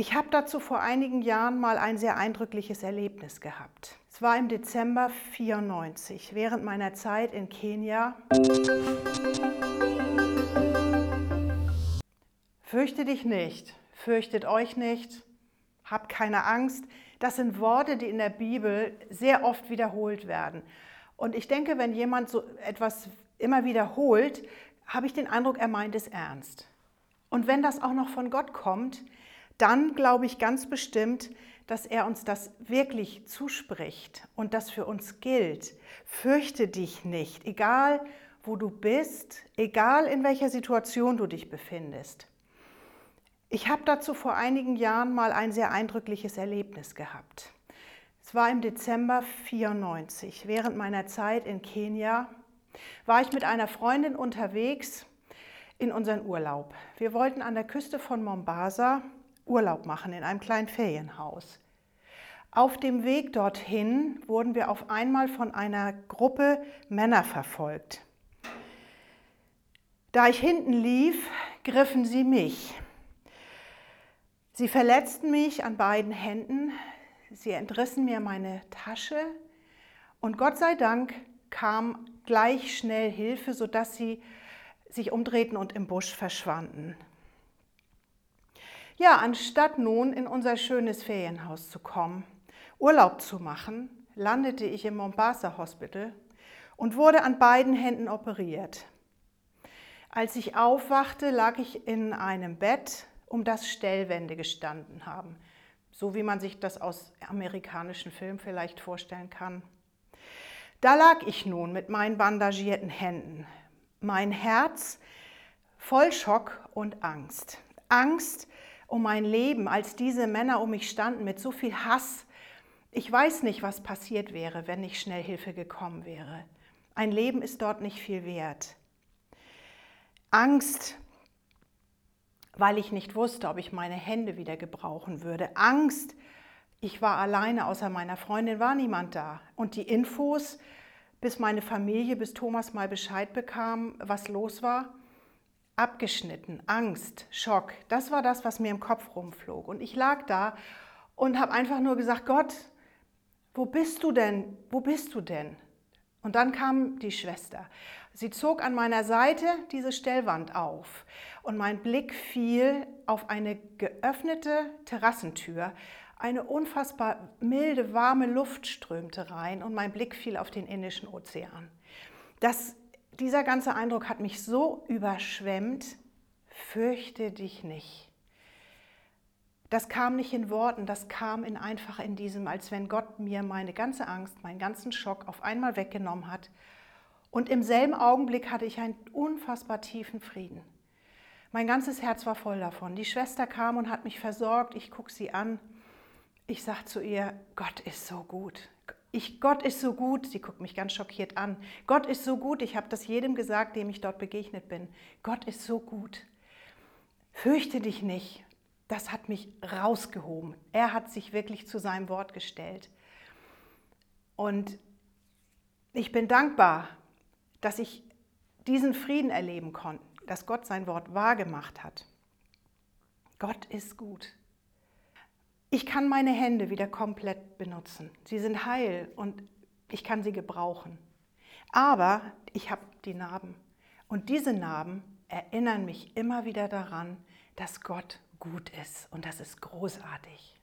Ich habe dazu vor einigen Jahren mal ein sehr eindrückliches Erlebnis gehabt. Es war im Dezember 94, während meiner Zeit in Kenia. Fürchte dich nicht, fürchtet euch nicht, habt keine Angst. Das sind Worte, die in der Bibel sehr oft wiederholt werden. Und ich denke, wenn jemand so etwas immer wiederholt, habe ich den Eindruck, er meint es ernst. Und wenn das auch noch von Gott kommt, dann glaube ich ganz bestimmt, dass er uns das wirklich zuspricht und das für uns gilt. Fürchte dich nicht, egal wo du bist, egal in welcher Situation du dich befindest. Ich habe dazu vor einigen Jahren mal ein sehr eindrückliches Erlebnis gehabt. Es war im Dezember 94. Während meiner Zeit in Kenia war ich mit einer Freundin unterwegs in unseren Urlaub. Wir wollten an der Küste von Mombasa Urlaub machen in einem kleinen Ferienhaus. Auf dem Weg dorthin wurden wir auf einmal von einer Gruppe Männer verfolgt. Da ich hinten lief, griffen sie mich. Sie verletzten mich an beiden Händen, sie entrissen mir meine Tasche und Gott sei Dank kam gleich schnell Hilfe, sodass sie sich umdrehten und im Busch verschwanden. Ja, anstatt nun in unser schönes Ferienhaus zu kommen, Urlaub zu machen, landete ich im Mombasa Hospital und wurde an beiden Händen operiert. Als ich aufwachte, lag ich in einem Bett, um das Stellwände gestanden haben, so wie man sich das aus amerikanischen Filmen vielleicht vorstellen kann. Da lag ich nun mit meinen bandagierten Händen, mein Herz voll Schock und Angst. Angst, um mein Leben, als diese Männer um mich standen mit so viel Hass. Ich weiß nicht, was passiert wäre, wenn nicht schnell Hilfe gekommen wäre. Ein Leben ist dort nicht viel wert. Angst, weil ich nicht wusste, ob ich meine Hände wieder gebrauchen würde. Angst, ich war alleine, außer meiner Freundin war niemand da. Und die Infos, bis meine Familie, bis Thomas mal Bescheid bekam, was los war, abgeschnitten, Angst, Schock. Das war das, was mir im Kopf rumflog. Und ich lag da und habe einfach nur gesagt, Gott, wo bist du denn? Wo bist du denn? Und dann kam die Schwester. Sie zog an meiner Seite diese Stellwand auf und mein Blick fiel auf eine geöffnete Terrassentür. Eine unfassbar milde, warme Luft strömte rein und mein Blick fiel auf den Indischen Ozean. Das dieser ganze Eindruck hat mich so überschwemmt, fürchte dich nicht. Das kam nicht in Worten, das kam in einfach in diesem, als wenn Gott mir meine ganze Angst, meinen ganzen Schock auf einmal weggenommen hat. Und im selben Augenblick hatte ich einen unfassbar tiefen Frieden. Mein ganzes Herz war voll davon. Die Schwester kam und hat mich versorgt. Ich gucke sie an. Ich sage zu ihr, Gott ist so gut. Ich, Gott ist so gut, sie guckt mich ganz schockiert an. Gott ist so gut, ich habe das jedem gesagt, dem ich dort begegnet bin. Gott ist so gut. Fürchte dich nicht. Das hat mich rausgehoben. Er hat sich wirklich zu seinem Wort gestellt. Und ich bin dankbar, dass ich diesen Frieden erleben konnte, dass Gott sein Wort wahrgemacht hat. Gott ist gut. Ich kann meine Hände wieder komplett benutzen. Sie sind heil und ich kann sie gebrauchen. Aber ich habe die Narben. Und diese Narben erinnern mich immer wieder daran, dass Gott gut ist und das ist großartig.